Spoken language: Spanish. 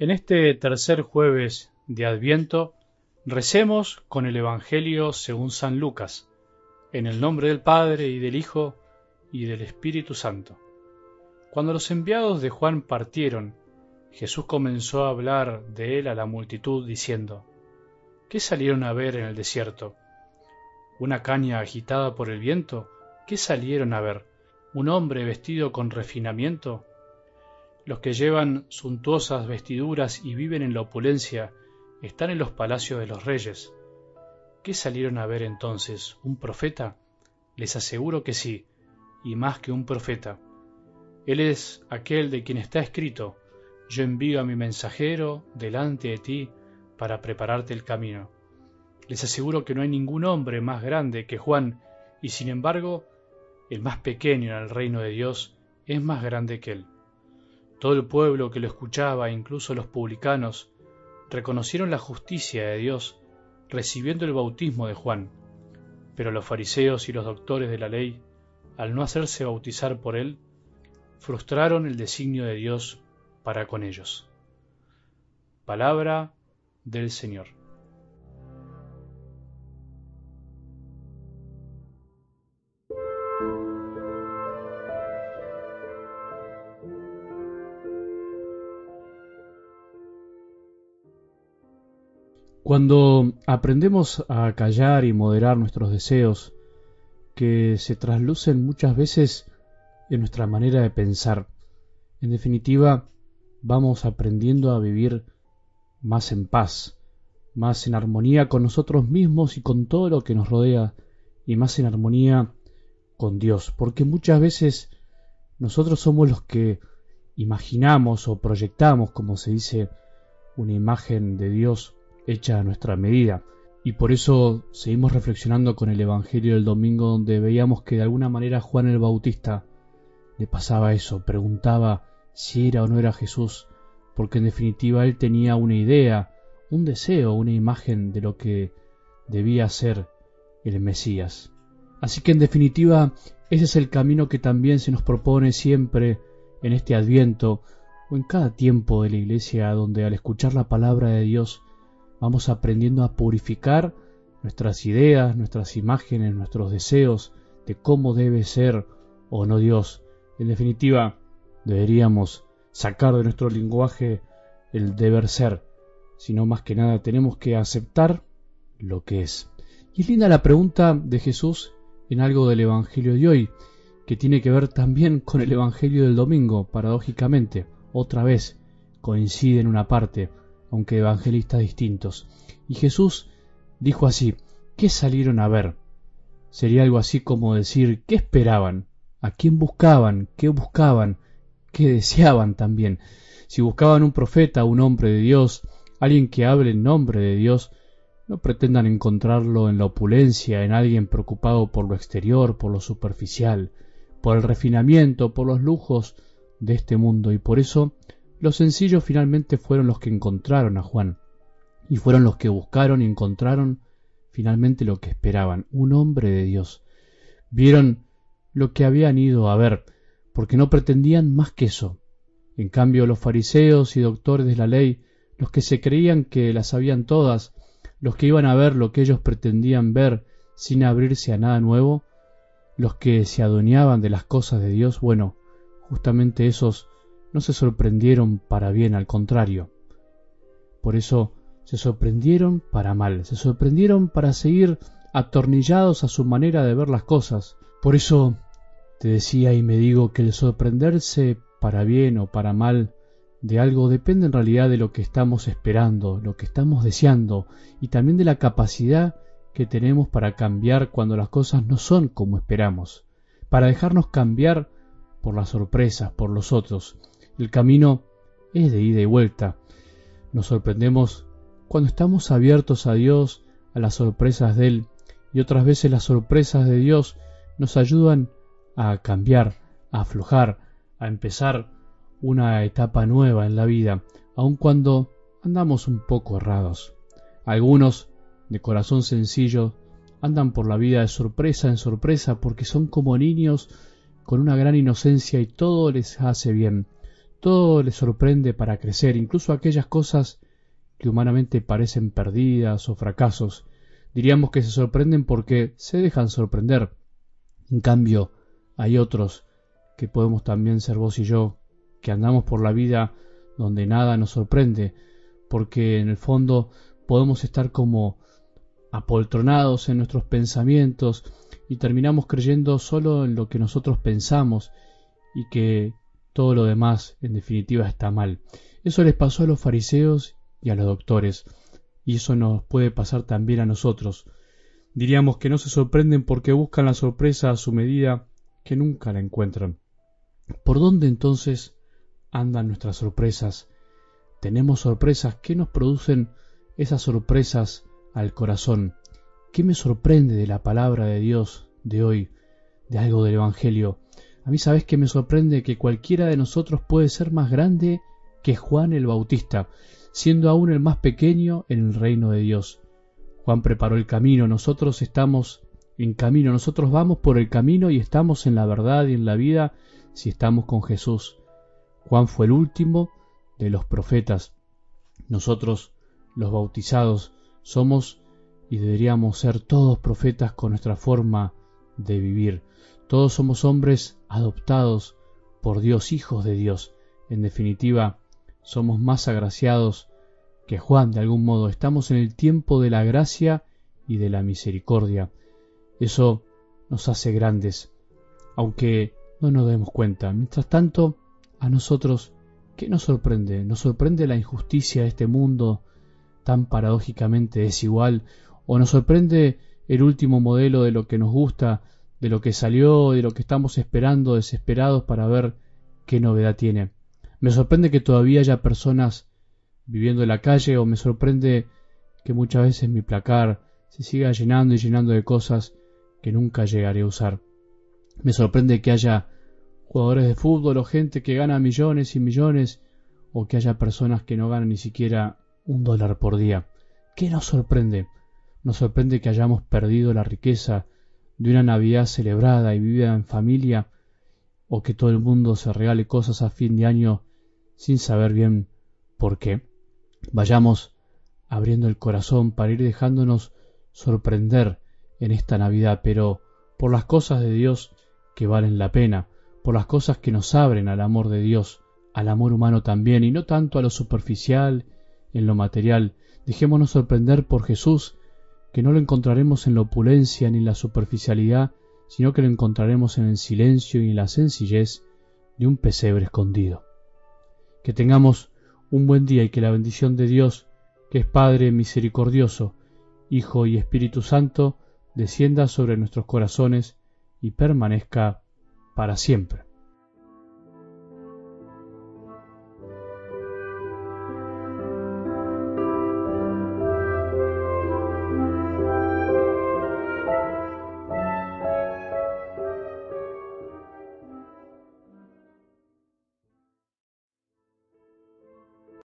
En este tercer jueves de Adviento, recemos con el Evangelio según San Lucas, en el nombre del Padre y del Hijo y del Espíritu Santo. Cuando los enviados de Juan partieron, Jesús comenzó a hablar de él a la multitud diciendo, ¿Qué salieron a ver en el desierto? ¿Una caña agitada por el viento? ¿Qué salieron a ver? ¿Un hombre vestido con refinamiento? Los que llevan suntuosas vestiduras y viven en la opulencia están en los palacios de los reyes. ¿Qué salieron a ver entonces? ¿Un profeta? Les aseguro que sí, y más que un profeta. Él es aquel de quien está escrito, yo envío a mi mensajero delante de ti para prepararte el camino. Les aseguro que no hay ningún hombre más grande que Juan, y sin embargo, el más pequeño en el reino de Dios es más grande que él. Todo el pueblo que lo escuchaba, incluso los publicanos, reconocieron la justicia de Dios recibiendo el bautismo de Juan. Pero los fariseos y los doctores de la ley, al no hacerse bautizar por él, frustraron el designio de Dios para con ellos. Palabra del Señor. Cuando aprendemos a callar y moderar nuestros deseos, que se traslucen muchas veces en nuestra manera de pensar, en definitiva, vamos aprendiendo a vivir más en paz, más en armonía con nosotros mismos y con todo lo que nos rodea, y más en armonía con Dios, porque muchas veces nosotros somos los que imaginamos o proyectamos, como se dice, una imagen de Dios hecha a nuestra medida. Y por eso seguimos reflexionando con el Evangelio del domingo donde veíamos que de alguna manera Juan el Bautista le pasaba eso, preguntaba si era o no era Jesús, porque en definitiva él tenía una idea, un deseo, una imagen de lo que debía ser el Mesías. Así que en definitiva ese es el camino que también se nos propone siempre en este adviento o en cada tiempo de la iglesia donde al escuchar la palabra de Dios vamos aprendiendo a purificar nuestras ideas, nuestras imágenes, nuestros deseos de cómo debe ser o no Dios. En definitiva, deberíamos sacar de nuestro lenguaje el deber ser, sino más que nada tenemos que aceptar lo que es. Y es linda la pregunta de Jesús en algo del Evangelio de hoy, que tiene que ver también con el Evangelio del domingo, paradójicamente. Otra vez coincide en una parte aunque evangelistas distintos. Y Jesús dijo así, ¿qué salieron a ver? Sería algo así como decir, ¿qué esperaban? ¿A quién buscaban? ¿Qué buscaban? ¿Qué deseaban también? Si buscaban un profeta, un hombre de Dios, alguien que hable en nombre de Dios, no pretendan encontrarlo en la opulencia, en alguien preocupado por lo exterior, por lo superficial, por el refinamiento, por los lujos de este mundo, y por eso los sencillos finalmente fueron los que encontraron a Juan, y fueron los que buscaron y encontraron finalmente lo que esperaban, un hombre de Dios. Vieron lo que habían ido a ver, porque no pretendían más que eso. En cambio, los fariseos y doctores de la ley, los que se creían que las sabían todas, los que iban a ver lo que ellos pretendían ver sin abrirse a nada nuevo, los que se adueñaban de las cosas de Dios, bueno, justamente esos no se sorprendieron para bien, al contrario. Por eso se sorprendieron para mal, se sorprendieron para seguir atornillados a su manera de ver las cosas. Por eso te decía y me digo que el sorprenderse para bien o para mal de algo depende en realidad de lo que estamos esperando, lo que estamos deseando y también de la capacidad que tenemos para cambiar cuando las cosas no son como esperamos, para dejarnos cambiar por las sorpresas, por los otros, el camino es de ida y vuelta. Nos sorprendemos cuando estamos abiertos a Dios, a las sorpresas de Él, y otras veces las sorpresas de Dios nos ayudan a cambiar, a aflojar, a empezar una etapa nueva en la vida, aun cuando andamos un poco errados. Algunos, de corazón sencillo, andan por la vida de sorpresa en sorpresa porque son como niños con una gran inocencia y todo les hace bien todo le sorprende para crecer, incluso aquellas cosas que humanamente parecen perdidas o fracasos. Diríamos que se sorprenden porque se dejan sorprender. En cambio, hay otros que podemos también ser vos y yo, que andamos por la vida donde nada nos sorprende, porque en el fondo podemos estar como apoltronados en nuestros pensamientos y terminamos creyendo solo en lo que nosotros pensamos y que todo lo demás en definitiva está mal. Eso les pasó a los fariseos y a los doctores, y eso nos puede pasar también a nosotros. Diríamos que no se sorprenden porque buscan la sorpresa a su medida que nunca la encuentran. ¿Por dónde entonces andan nuestras sorpresas? Tenemos sorpresas. ¿Qué nos producen esas sorpresas al corazón? ¿Qué me sorprende de la palabra de Dios de hoy, de algo del Evangelio? A mí sabes que me sorprende que cualquiera de nosotros puede ser más grande que Juan el Bautista, siendo aún el más pequeño en el reino de Dios. Juan preparó el camino, nosotros estamos en camino, nosotros vamos por el camino y estamos en la verdad y en la vida si estamos con Jesús. Juan fue el último de los profetas. Nosotros, los bautizados, somos y deberíamos ser todos profetas con nuestra forma de vivir. Todos somos hombres adoptados por Dios, hijos de Dios. En definitiva, somos más agraciados que Juan de algún modo. Estamos en el tiempo de la gracia y de la misericordia. Eso nos hace grandes, aunque no nos demos cuenta. Mientras tanto, a nosotros, ¿qué nos sorprende? ¿Nos sorprende la injusticia de este mundo tan paradójicamente desigual? ¿O nos sorprende el último modelo de lo que nos gusta, de lo que salió, de lo que estamos esperando, desesperados para ver qué novedad tiene? Me sorprende que todavía haya personas viviendo en la calle o me sorprende que muchas veces mi placar se siga llenando y llenando de cosas que nunca llegaré a usar. Me sorprende que haya jugadores de fútbol o gente que gana millones y millones o que haya personas que no ganan ni siquiera un dólar por día. ¿Qué nos sorprende? Nos sorprende que hayamos perdido la riqueza de una Navidad celebrada y vivida en familia o que todo el mundo se regale cosas a fin de año sin saber bien por qué. Vayamos abriendo el corazón para ir dejándonos sorprender en esta Navidad, pero por las cosas de Dios que valen la pena, por las cosas que nos abren al amor de Dios, al amor humano también, y no tanto a lo superficial, en lo material. Dejémonos sorprender por Jesús, que no lo encontraremos en la opulencia ni en la superficialidad, sino que lo encontraremos en el silencio y en la sencillez de un pesebre escondido. Que tengamos un buen día y que la bendición de Dios, que es Padre misericordioso, Hijo y Espíritu Santo, descienda sobre nuestros corazones y permanezca para siempre.